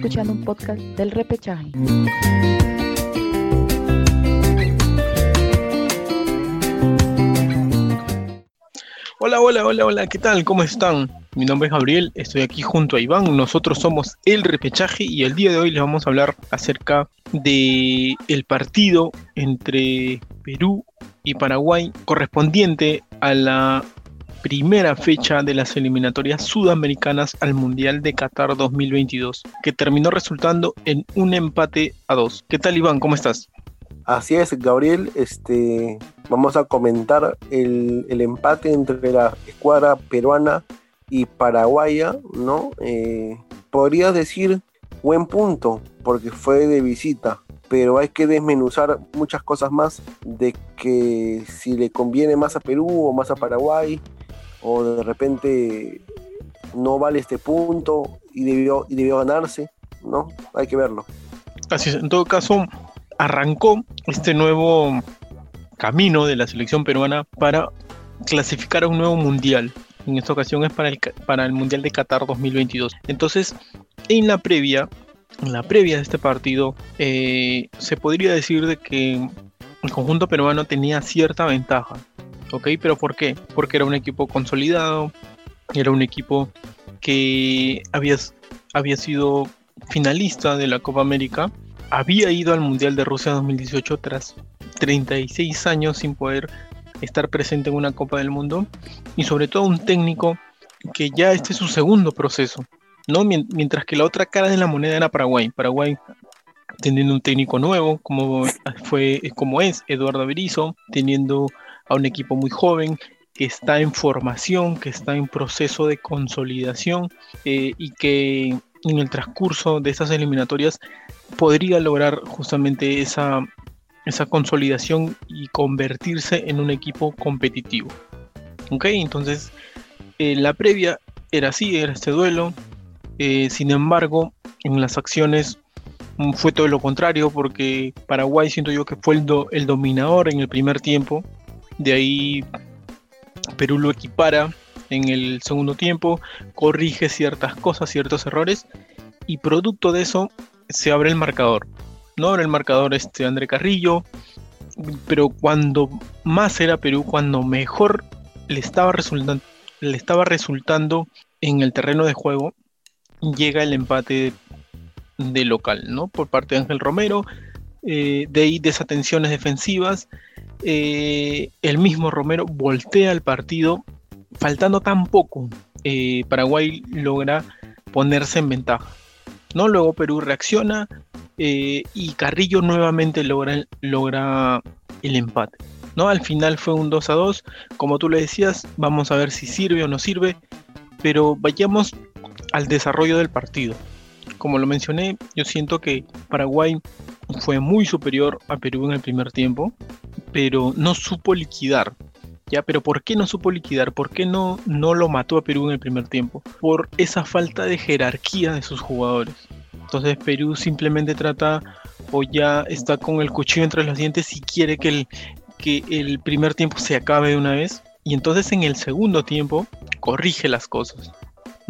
escuchando un podcast del repechaje. Hola, hola, hola, hola, ¿qué tal? ¿Cómo están? Mi nombre es Gabriel, estoy aquí junto a Iván, nosotros somos El Repechaje y el día de hoy les vamos a hablar acerca de el partido entre Perú y Paraguay correspondiente a la primera fecha de las eliminatorias sudamericanas al Mundial de Qatar 2022, que terminó resultando en un empate a dos. ¿Qué tal Iván? ¿Cómo estás? Así es, Gabriel. Este, vamos a comentar el, empate entre la escuadra peruana y paraguaya, ¿no? Eh, podrías decir buen punto, porque fue de visita, pero hay que desmenuzar muchas cosas más de que si le conviene más a Perú o más a Paraguay, o de repente no vale este punto y debió, y debió ganarse, ¿no? Hay que verlo. Así es, en todo caso, arrancó este nuevo camino de la selección peruana para clasificar a un nuevo mundial. En esta ocasión es para el, para el Mundial de Qatar 2022. Entonces, en la previa, en la previa de este partido, eh, se podría decir de que el conjunto peruano tenía cierta ventaja. ¿Ok? ¿Pero por qué? Porque era un equipo consolidado, era un equipo que había, había sido finalista de la Copa América, había ido al Mundial de Rusia 2018 tras 36 años sin poder estar presente en una Copa del Mundo y sobre todo un técnico que ya este es su segundo proceso, ¿no? Mientras que la otra cara de la moneda era Paraguay. Paraguay teniendo un técnico nuevo, como fue, como es Eduardo Berizzo, teniendo a un equipo muy joven que está en formación, que está en proceso de consolidación eh, y que en el transcurso de estas eliminatorias podría lograr justamente esa, esa consolidación y convertirse en un equipo competitivo. Ok, entonces eh, la previa era así, era este duelo. Eh, sin embargo, en las acciones mm, fue todo lo contrario porque Paraguay siento yo que fue el, el dominador en el primer tiempo de ahí Perú lo equipara en el segundo tiempo, corrige ciertas cosas, ciertos errores, y producto de eso se abre el marcador. No abre el marcador este André Carrillo, pero cuando más era Perú, cuando mejor le estaba, resultando, le estaba resultando en el terreno de juego, llega el empate de local, ¿no? Por parte de Ángel Romero, eh, de ahí desatenciones defensivas eh, el mismo Romero voltea el partido, faltando tan poco, eh, Paraguay logra ponerse en ventaja. ¿no? Luego Perú reacciona y Carrillo nuevamente logra, logra el empate. ¿no? Al final fue un 2 a 2, como tú le decías, vamos a ver si sirve o no sirve, pero vayamos al desarrollo del partido. Como lo mencioné, yo siento que Paraguay fue muy superior a Perú en el primer tiempo pero no supo liquidar. ¿Ya? Pero ¿por qué no supo liquidar? ¿Por qué no, no lo mató a Perú en el primer tiempo? Por esa falta de jerarquía de sus jugadores. Entonces Perú simplemente trata o ya está con el cuchillo entre los dientes y quiere que el, que el primer tiempo se acabe de una vez. Y entonces en el segundo tiempo corrige las cosas.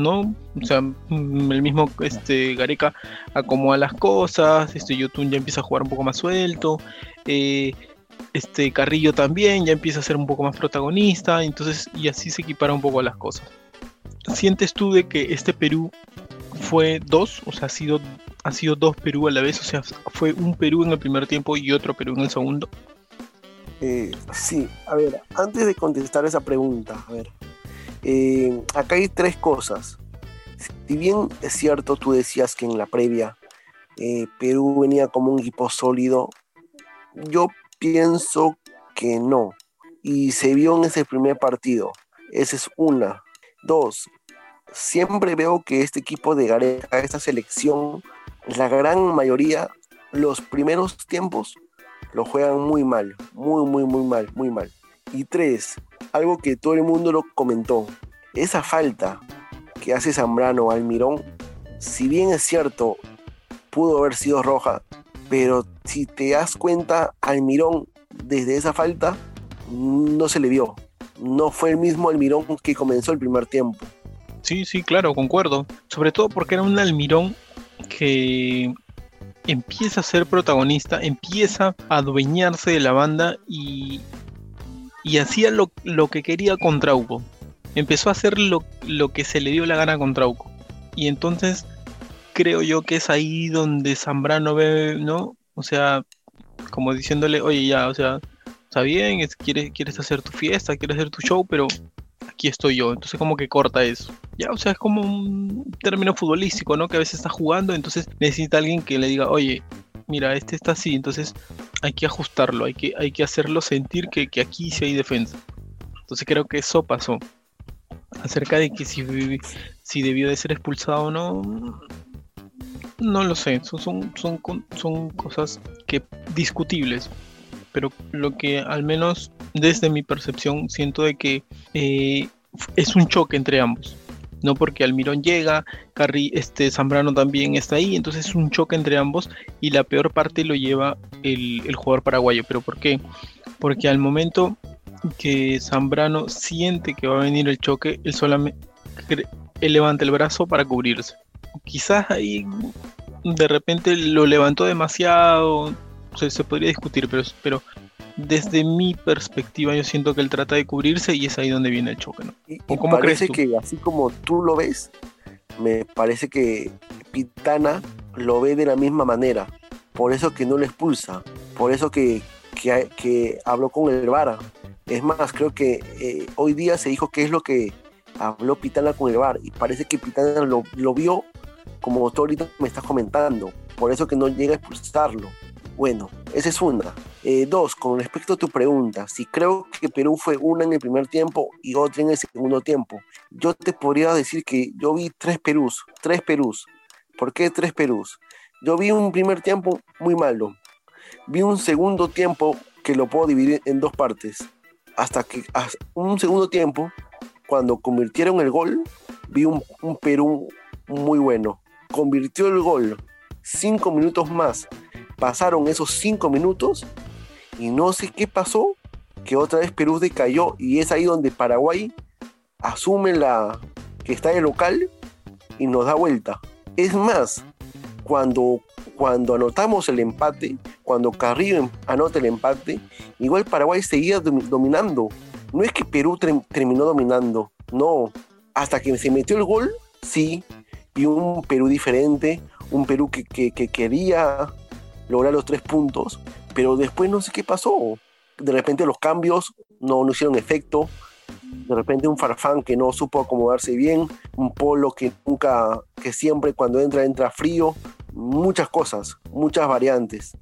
¿No? O sea, mm, el mismo este, Gareca acomoda las cosas, este Yotun ya empieza a jugar un poco más suelto, eh, este Carrillo también ya empieza a ser un poco más protagonista, entonces y así se equipara un poco las cosas. ¿Sientes tú de que este Perú fue dos, o sea, ha sido, ha sido dos Perú a la vez, o sea, fue un Perú en el primer tiempo y otro Perú en el segundo? Eh, sí, a ver, antes de contestar esa pregunta, a ver, eh, acá hay tres cosas. Si bien es cierto, tú decías que en la previa eh, Perú venía como un equipo sólido, yo pienso que no. Y se vio en ese primer partido. Esa es una. Dos, siempre veo que este equipo de Gareca, esta selección, la gran mayoría, los primeros tiempos lo juegan muy mal, muy, muy, muy mal, muy mal. Y tres, algo que todo el mundo lo comentó, esa falta que hace Zambrano al Mirón, si bien es cierto, pudo haber sido roja, pero si te das cuenta, Almirón desde esa falta no se le vio. No fue el mismo Almirón que comenzó el primer tiempo. Sí, sí, claro, concuerdo. Sobre todo porque era un Almirón que empieza a ser protagonista, empieza a adueñarse de la banda y, y hacía lo, lo, que quería con Trauco. Empezó a hacer lo, lo, que se le dio la gana con Trauco. Y entonces creo yo que es ahí donde Zambrano ve, ¿no? O sea, como diciéndole, oye, ya, o sea, está bien, quieres, quieres hacer tu fiesta, quieres hacer tu show, pero aquí estoy yo. Entonces como que corta eso. Ya, o sea, es como un término futbolístico, ¿no? Que a veces está jugando, entonces necesita alguien que le diga, oye, mira, este está así, entonces hay que ajustarlo, hay que, hay que hacerlo sentir que, aquí sí hay defensa. Entonces creo que eso pasó. Acerca de que si, si debió de ser expulsado o no, no lo sé, son, son, son, son cosas que discutibles pero lo que al menos desde mi percepción siento de que eh, es un choque entre ambos. No porque Almirón llega, Carri, este Zambrano también está ahí, entonces es un choque entre ambos y la peor parte lo lleva el, el jugador paraguayo. ¿Pero por qué? Porque al momento que Zambrano siente que va a venir el choque, él solamente él levanta el brazo para cubrirse. Quizás ahí de repente lo levantó demasiado, se, podría discutir, pero, pero desde mi perspectiva yo siento que él trata de cubrirse y es ahí donde viene el choque, ¿no? Y, cómo parece que así como tú lo ves, me parece que Pitana lo ve de la misma manera, por eso que no le expulsa, por eso que, que, habló con el VAR. Es más, creo que eh, hoy día se dijo qué es lo que habló Pitana con el VAR y parece que Pitana lo, lo vio como tú ahorita me estás comentando, por eso que no llega a expulsarlo. Bueno, esa es una. Eh, dos, con respecto a tu pregunta, si creo que Perú fue una en el primer tiempo y otra en el segundo tiempo, yo te podría decir que yo vi tres Perús, tres Perús. ¿Por qué tres Perús? Yo vi un primer tiempo muy malo. Vi un segundo tiempo que lo puedo dividir en dos partes. Hasta que un segundo tiempo, cuando convirtieron el gol, vi un, un Perú muy bueno. Convirtió el gol cinco minutos más pasaron esos cinco minutos y no sé qué pasó, que otra vez Perú decayó y es ahí donde Paraguay asume la que está de local y nos da vuelta. Es más, cuando, cuando anotamos el empate, cuando Carrillo anota el empate, igual Paraguay seguía dominando. No es que Perú terminó dominando, no. Hasta que se metió el gol, sí, y un Perú diferente, un Perú que, que quería lograr los tres puntos, pero después no sé qué pasó. De repente los cambios no, no hicieron efecto, de repente un Farfán que no supo acomodarse bien, un Polo que nunca, que siempre cuando entra entra frío, muchas cosas, muchas variantes.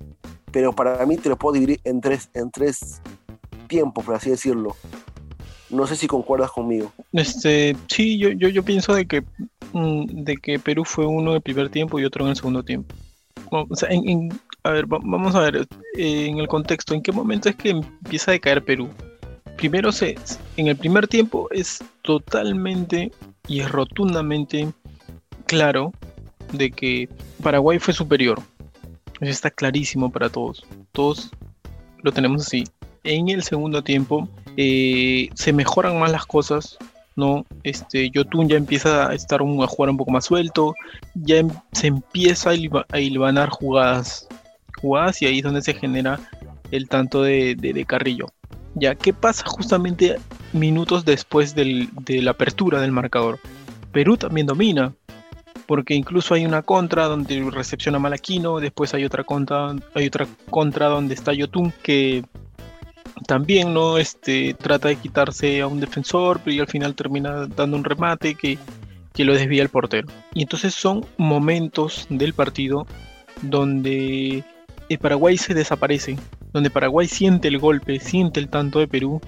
Pero para mí te lo puedo dividir en tres, en tres tiempos, por así decirlo. No sé si concuerdas conmigo. Este, sí, yo, yo, yo pienso de que, mm, de que Perú fue uno en el primer tiempo y otro en el segundo tiempo. O sea, en, a ver, vamos a ver en el contexto, ¿en qué momento es que empieza a decaer Perú? Primero, se, en el primer tiempo es totalmente y es rotundamente claro de que Paraguay fue superior. Eso está clarísimo para todos. Todos lo tenemos así. En el segundo tiempo eh, se mejoran más las cosas. ¿no? Este, Yotun ya empieza a estar a jugar un poco más suelto, ya em, se empieza a, ilvanar jugadas jugadas y ahí es donde se genera el tanto de, Carrillo. Ya, ¿qué pasa justamente minutos después de la apertura del marcador? Perú también domina, porque incluso hay una contra donde recepciona Malaquino, después hay otra contra, hay otra contra donde está Yotun que también no este, trata de quitarse a un defensor, y al final termina dando un remate que, que lo desvía el portero. Y entonces son momentos del partido donde el Paraguay se desaparece, donde Paraguay siente el golpe, siente el tanto de Perú,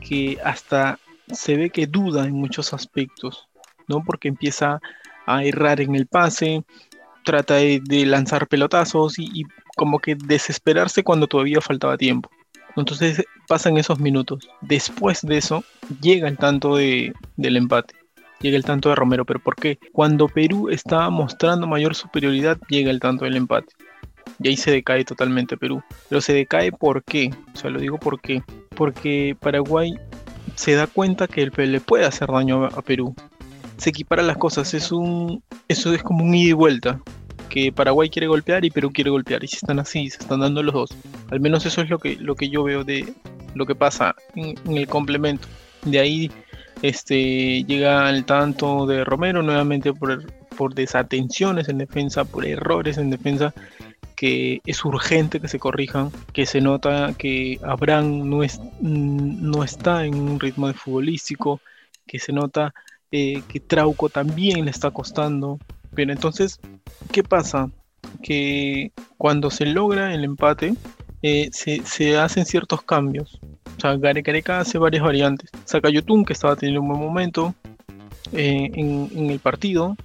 que hasta se ve que duda en muchos aspectos, ¿no? Porque empieza a errar en el pase, trata de, lanzar pelotazos y, como que desesperarse cuando todavía faltaba tiempo. Entonces pasan esos minutos. Después de eso llega el tanto de, del empate. Llega el tanto de Romero. ¿Pero por qué? Cuando Perú estaba mostrando mayor superioridad, llega el tanto del empate y ahí se decae totalmente Perú. Pero se decae ¿por qué? O sea, lo digo por qué. Porque Paraguay se da cuenta que el le puede hacer daño a Perú. Se equipara las cosas, es un eso es como un ida y vuelta. que Paraguay quiere golpear y Perú quiere golpear. Y si están así, se están dando los dos. Al menos eso es lo que, lo que yo veo de lo que pasa en, el complemento. De ahí este, llega el tanto de Romero nuevamente por, por desatenciones en defensa, por errores en defensa que es urgente que se corrijan, que se nota que Abraham no, es, no está en un ritmo de futbolístico, que se nota eh, que Trauco también le está costando. Pero entonces, ¿qué pasa? Que cuando se logra el empate, eh, se, hacen ciertos cambios. O sea, Gareca hace varias variantes. Saca Yotun, que estaba teniendo un buen momento eh, en, el partido,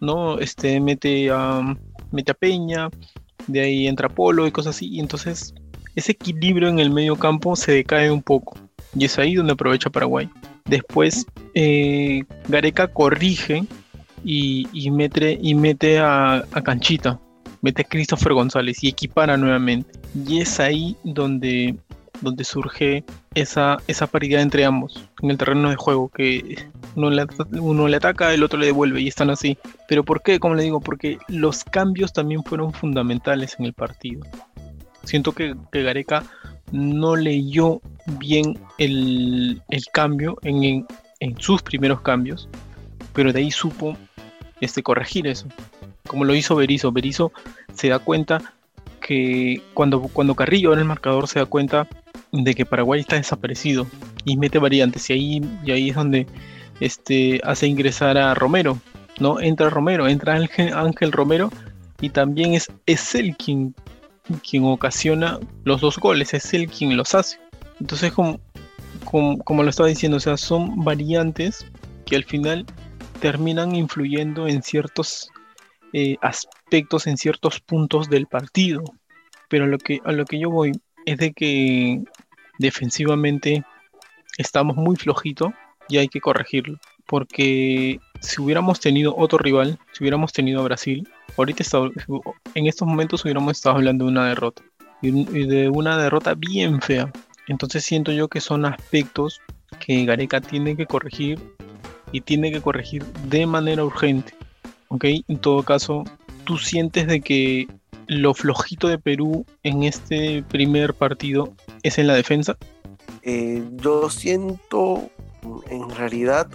¿no? Este, mete a, mete a Peña, de ahí entra Polo y cosas así. Y entonces ese equilibrio en el medio campo se decae un poco. Y es ahí donde aprovecha Paraguay. Después eh, Gareca corrige y, mete, y mete a, Canchita, mete a Christopher González y equipara nuevamente. Y es ahí donde, donde surge esa, esa paridad entre ambos en el terreno de juego, que uno le, uno le ataca, el otro le devuelve y están así. Pero ¿por qué? Como le digo, porque los cambios también fueron fundamentales en el partido. Siento que, Gareca no leyó bien el, cambio en, sus primeros cambios, pero de ahí supo este, corregir eso. Como lo hizo Berizzo. Berizzo se da cuenta que cuando, cuando Carrillo en el marcador se da cuenta de que Paraguay está desaparecido y mete variantes y ahí, y ahí es donde este, hace ingresar a Romero, ¿no? Entra Romero, entra Ángel, Romero y también es, es él quien, quien ocasiona los dos goles, es él quien los hace. Entonces, como, como, lo estaba diciendo, o sea, son variantes que al final terminan influyendo en ciertos eh, aspectos, en ciertos puntos del partido. Pero lo, que, a lo que yo voy es de que defensivamente estamos muy flojito y hay que corregirlo. Porque si hubiéramos tenido otro rival, si hubiéramos tenido a Brasil, ahorita en estos momentos hubiéramos estado hablando de una derrota. Y de una derrota bien fea. Entonces siento yo que son aspectos que Gareca tiene que corregir y tiene que corregir de manera urgente. ¿Ok? En todo caso, ¿tú sientes de que lo flojito de Perú en este primer partido es en la defensa? Eh, yo siento en realidad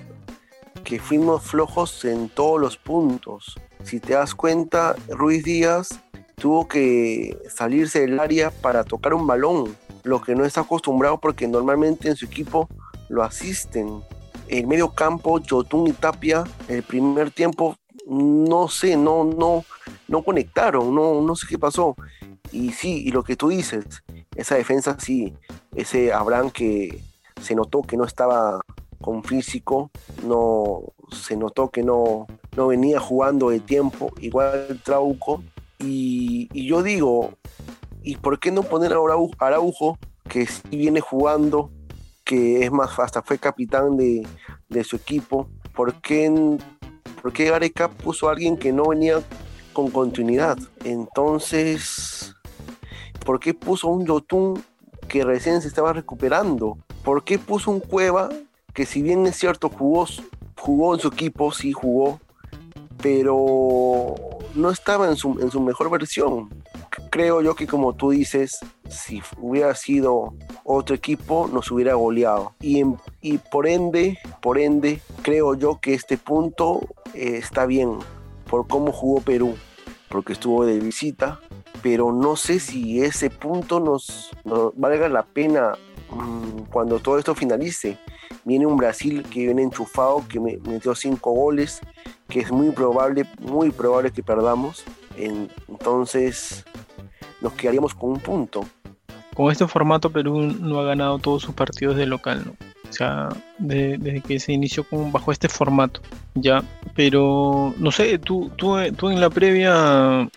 que fuimos flojos en todos los puntos. Si te das cuenta, Ruiz Díaz tuvo que salirse del área para tocar un balón, lo que no está acostumbrado porque normalmente en su equipo lo asisten. El medio campo, Jotun y Tapia, el primer tiempo, no sé, no, no, no conectaron, no, no sé qué pasó. Y sí, y lo que tú dices, esa defensa sí, ese Abraham que se notó que no estaba con físico, no se notó que no, no venía jugando de tiempo, igual Trauco. Y, yo digo, ¿y por qué no poner a Araujo, que sí viene jugando, que es más, hasta fue capitán de, su equipo? ¿Por qué, ¿Por qué Gareca puso a alguien que no venía con continuidad? Entonces, ¿por qué puso un Yotun que recién se estaba recuperando? ¿Por qué puso un Cueva que si bien es cierto jugó, jugó en su equipo, sí jugó, pero no estaba en su, en su mejor versión. Creo yo que como tú dices, si hubiera sido otro equipo, nos hubiera goleado. Y, y por ende, por ende, creo yo que este punto eh, está bien por cómo jugó Perú, porque estuvo de visita, pero no sé si ese punto nos, valga la pena mm, cuando todo esto finalice viene un Brasil que viene enchufado, que me metió cinco goles, que es muy probable, muy probable que perdamos. entonces nos quedaríamos con un punto. Con este formato Perú no ha ganado todos sus partidos de local, ¿no? O sea, desde que se inició bajo este formato, ya. Pero, no sé, tú, tú, tú en la previa,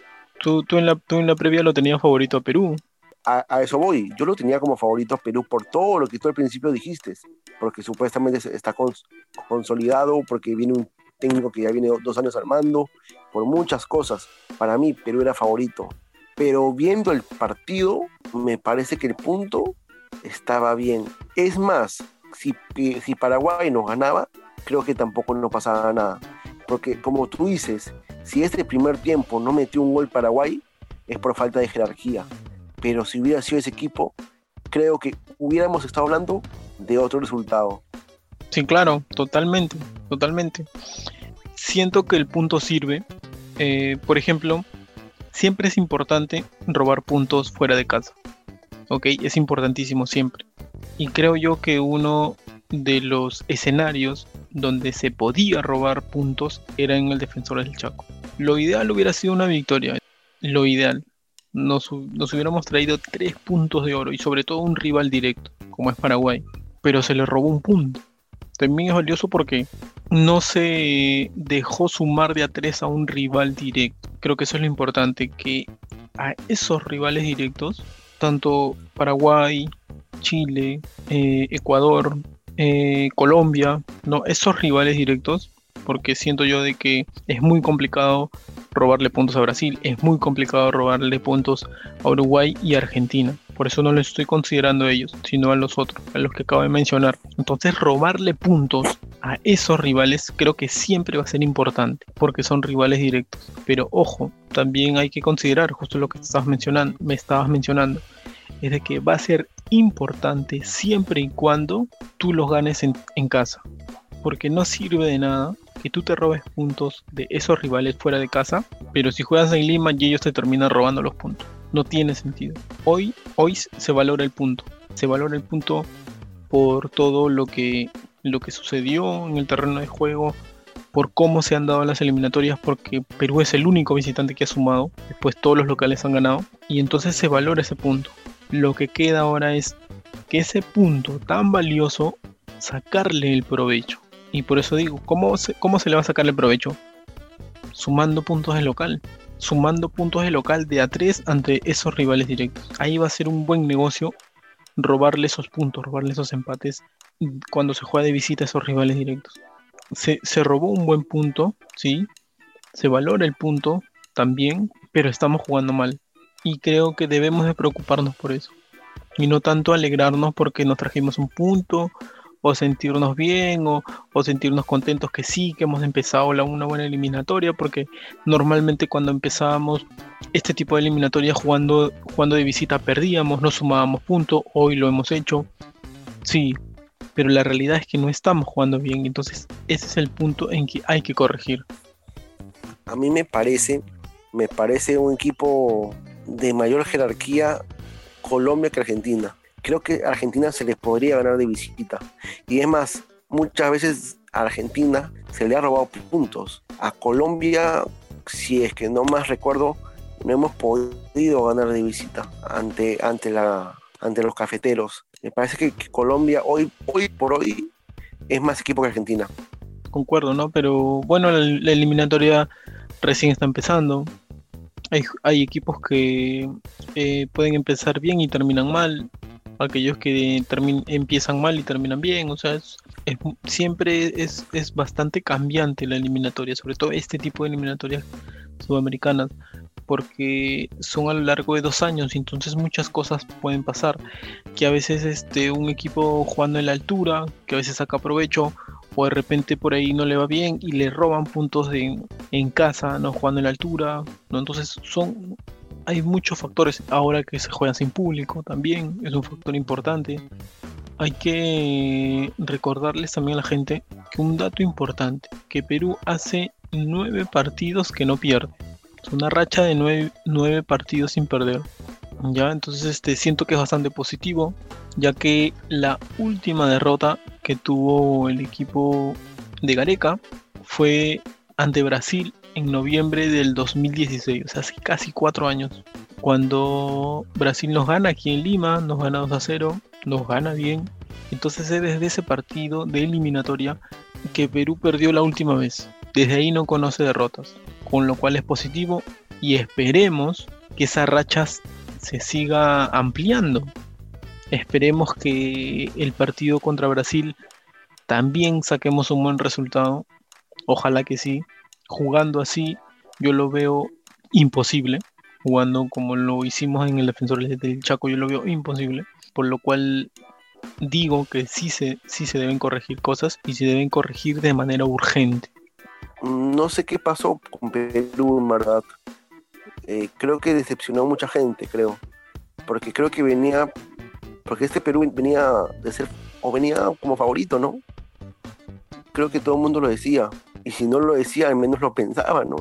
tú, tú, en la, tú en la previa lo tenías favorito a Perú a, eso voy. Yo lo tenía como favorito a Perú por todo lo que tú al principio dijiste, porque supuestamente está consolidado, porque viene un técnico que ya viene dos años al mando, por muchas cosas. Para mí, Perú era favorito. Pero viendo el partido, me parece que el punto estaba bien. Es más, si, si Paraguay nos ganaba, creo que tampoco no pasaba nada. Porque como tú dices, Si este primer tiempo no metió un gol Paraguay, es por falta de jerarquía. Pero si hubiera sido ese equipo, creo que hubiéramos estado hablando de otro resultado. Sí, claro, totalmente, totalmente. Siento que el punto sirve. Eh, por ejemplo, siempre es importante robar puntos fuera de casa. ¿Ok? Es importantísimo siempre. Y creo yo que uno de los escenarios donde se podía robar puntos era en el defensor del Chaco. Lo ideal hubiera sido una victoria. Lo ideal. Nos, nos, hubiéramos traído tres puntos de oro y sobre todo un rival directo, como es Paraguay. Pero se le robó un punto. También es valioso porque no se dejó sumar de a tres a un rival directo. Creo que eso es lo importante, que a esos rivales directos, tanto Paraguay, Chile, eh, Ecuador, eh, Colombia, no, esos rivales directos, porque siento yo de que es muy complicado robarle puntos a Brasil, es muy complicado robarle puntos a Uruguay y Argentina. Por eso no lo estoy considerando a ellos, sino a los otros, a los que acabo de mencionar. Entonces robarle puntos a esos rivales creo que siempre va a ser importante, porque son rivales directos. Pero ojo, también hay que considerar, justo lo que estabas mencionando, me estabas mencionando, es de que va a ser importante siempre y cuando tú los ganes en, casa. Porque no sirve de nada que tú te robes puntos de esos rivales fuera de casa, pero si juegas en Lima y ellos te terminan robando los puntos. No tiene sentido. Hoy, hoy se valora el punto. Se valora el punto por todo lo que, lo que sucedió en el terreno de juego, por cómo se han dado las eliminatorias, porque Perú es el único visitante que ha sumado, después todos los locales han ganado, y entonces se valora ese punto. Lo que queda ahora es que ese punto tan valioso, sacarle el provecho. Y por eso digo, ¿cómo se, ¿cómo se le va a sacar el provecho? Sumando puntos de local. Sumando puntos de local de A3 ante esos rivales directos. Ahí va a ser un buen negocio robarle esos puntos, robarle esos empates cuando se juega de visita a esos rivales directos. Se, se robó un buen punto, sí. Se valora el punto también, pero estamos jugando mal. Y creo que debemos de preocuparnos por eso. Y no tanto alegrarnos porque nos trajimos un punto o sentirnos bien o, sentirnos contentos que sí, que hemos empezado la, una buena eliminatoria, porque normalmente cuando empezábamos este tipo de eliminatoria jugando, jugando de visita perdíamos, no sumábamos puntos, hoy lo hemos hecho, sí, pero la realidad es que no estamos jugando bien, entonces ese es el punto en que hay que corregir. A mí me parece, me parece un equipo de mayor jerarquía Colombia que Argentina creo que a Argentina se les podría ganar de visita. Y es más, muchas veces a Argentina se le ha robado puntos. A Colombia, si es que no más recuerdo, no hemos podido ganar de visita ante, ante, la, ante los cafeteros. Me parece que, Colombia hoy, hoy por hoy es más equipo que Argentina. Concuerdo, ¿no? Pero bueno, la, eliminatoria recién está empezando. Hay, hay equipos que eh, pueden empezar bien y terminan mal. Aquellos que empiezan mal y terminan bien, o sea, es, siempre es, es, bastante cambiante la eliminatoria, sobre todo este tipo de eliminatorias sudamericanas, porque son a lo largo de dos años, y entonces muchas cosas pueden pasar, que a veces este, un equipo jugando en la altura, que a veces saca provecho, o de repente por ahí no le va bien y le roban puntos de, en casa, no jugando en la altura, ¿no? entonces son hay muchos factores. Ahora que se juega sin público también es un factor importante. Hay que recordarles también a la gente que un dato importante, que Perú hace nueve partidos que no pierde. Es una racha de nueve, partidos sin perder. Ya, entonces este, siento que es bastante positivo, ya que la última derrota que tuvo el equipo de Gareca fue ante Brasil en noviembre del 2016, o sea, hace casi cuatro años. Cuando Brasil nos gana aquí en Lima, nos gana 2 a 0, nos gana bien. Entonces es desde ese partido de eliminatoria que Perú perdió la última vez. Desde ahí no conoce derrotas, con lo cual es positivo y esperemos que esa racha se siga ampliando. Esperemos que el partido contra Brasil también saquemos un buen resultado. Ojalá que sí jugando así, yo lo veo imposible. Jugando como lo hicimos en el defensor del Chaco, yo lo veo imposible. Por lo cual digo que sí se, sí se deben corregir cosas y se deben corregir de manera urgente. no sé qué pasó con Perú, en verdad. Eh, creo que decepcionó a mucha gente, creo. Porque creo que venía, porque este Perú venía de ser, o venía como favorito, ¿no? Creo que todo el mundo lo decía. Y si no lo decía, al menos lo pensaba, ¿no?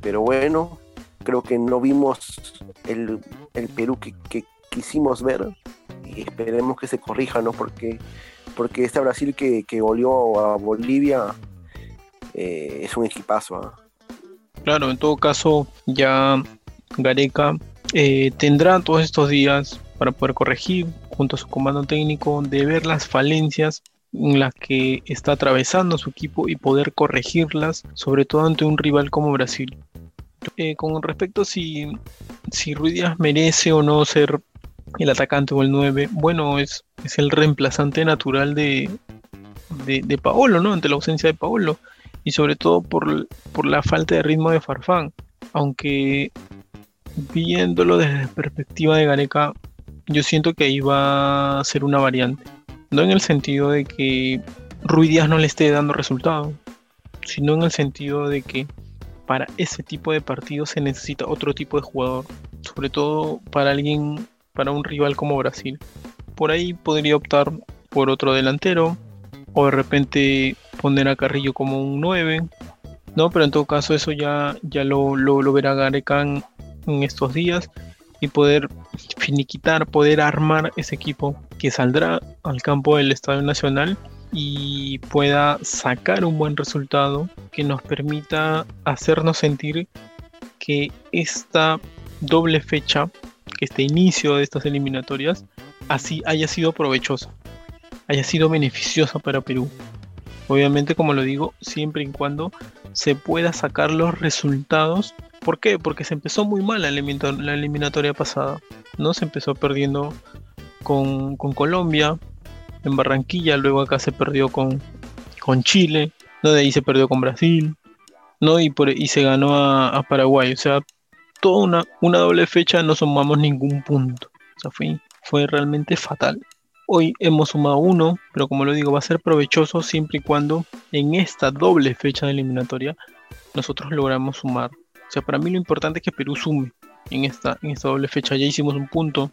Pero bueno, creo que no vimos el, Perú que, quisimos ver. Y esperemos que se corrija, ¿no? Porque, porque este Brasil que, que goleó a Bolivia eh, es un equipazo. ¿ah? Claro, en todo caso, ya Gareca eh, tendrá todos estos días para poder corregir junto a su comando técnico de ver las falencias en las que está atravesando su equipo y poder corregirlas, sobre todo ante un rival como Brasil. Eh, con respecto a si, si Ruiz merece o no ser el atacante o el 9, bueno, es, es el reemplazante natural de, de, de Paolo, ¿no? Ante la ausencia de Paolo y sobre todo por, la falta de ritmo de Farfán. Aunque viéndolo desde la perspectiva de Gareca, yo siento que ahí va a ser una variante. No en el sentido de que Rui Díaz no le esté dando resultado, sino en el sentido de que para ese tipo de partido se necesita otro tipo de jugador, sobre todo para alguien, para un rival como Brasil. Por ahí podría optar por otro delantero, o de repente poner a Carrillo como un 9, ¿no? Pero en todo caso eso ya, ya lo, lo, verá Gareca en, estos días y poder finiquitar, poder armar ese equipo que saldrá al campo del Estadio Nacional y pueda sacar un buen resultado que nos permita hacernos sentir que esta doble fecha, que este inicio de estas eliminatorias, así haya sido provechosa haya sido beneficiosa para Perú. Obviamente, como lo digo, siempre y cuando se pueda sacar los resultados. ¿Por qué? Porque se empezó muy mal la, eliminatoria pasada. ¿no? Se empezó perdiendo con, Colombia, en Barranquilla, luego acá se perdió con, con Chile, ¿no? de ahí se perdió con Brasil, ¿no? y, se ganó a, Paraguay. O sea, toda una, una doble fecha no sumamos ningún punto. O sea, fue, fue realmente fatal. Hoy hemos sumado uno, pero como lo digo, va a ser provechoso siempre y cuando en esta doble fecha de eliminatoria nosotros logramos sumar. O sea, para mí lo importante es que Perú sume en esta, en esta doble fecha. Ya hicimos un punto,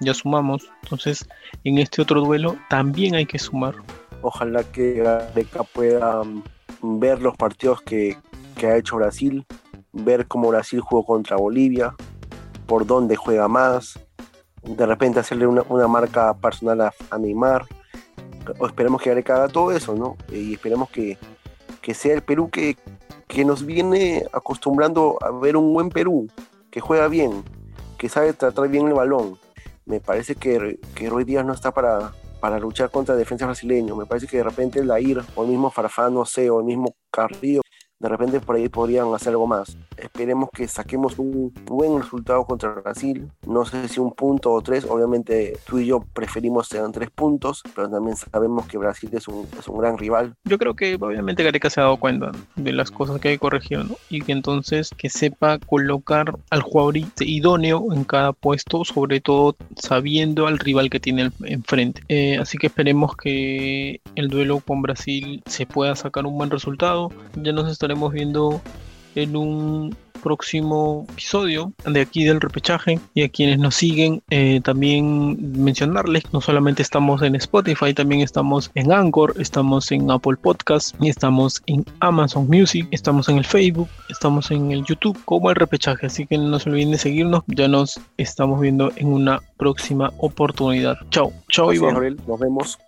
ya sumamos. Entonces, en este otro duelo también hay que sumar. Ojalá que Gareca pueda mm, ver los partidos que, que ha hecho Brasil, ver cómo Brasil jugó contra Bolivia, por dónde juega más, de repente hacerle una, marca personal a, Neymar, o esperemos que haga todo eso, ¿no? Y esperemos que, sea el Perú que, que, nos viene acostumbrando a ver un buen Perú, que juega bien, que sabe tratar bien el balón. Me parece que, que Díaz no está para, para luchar contra defensa brasileño. Me parece que de repente el Lair, o el mismo Farfán, no sé, o el mismo Carrillo, de repente por ahí podrían hacer algo más. Esperemos que saquemos un buen resultado contra Brasil. No sé si un punto o tres. Obviamente tú y yo preferimos sean tres puntos, pero también sabemos que Brasil es un, es un gran rival. Yo creo que obviamente Gareca se ha dado cuenta de las cosas que hay que corregir, ¿no? Y que entonces que sepa colocar al jugador idóneo en cada puesto, sobre todo sabiendo al rival que tiene enfrente. Eh, así que esperemos que el duelo con Brasil se pueda sacar un buen resultado. Ya nos está estaremos viendo en un próximo episodio de aquí del repechaje. Y a quienes nos siguen eh, también mencionarles no solamente estamos en Spotify también estamos en Anchor estamos en Apple Podcast y estamos en Amazon Music estamos en el Facebook estamos en el YouTube como el repechaje. Así que no se olviden de seguirnos. Ya nos estamos viendo en una próxima oportunidad. Chao. Chao Iván. Nos vemos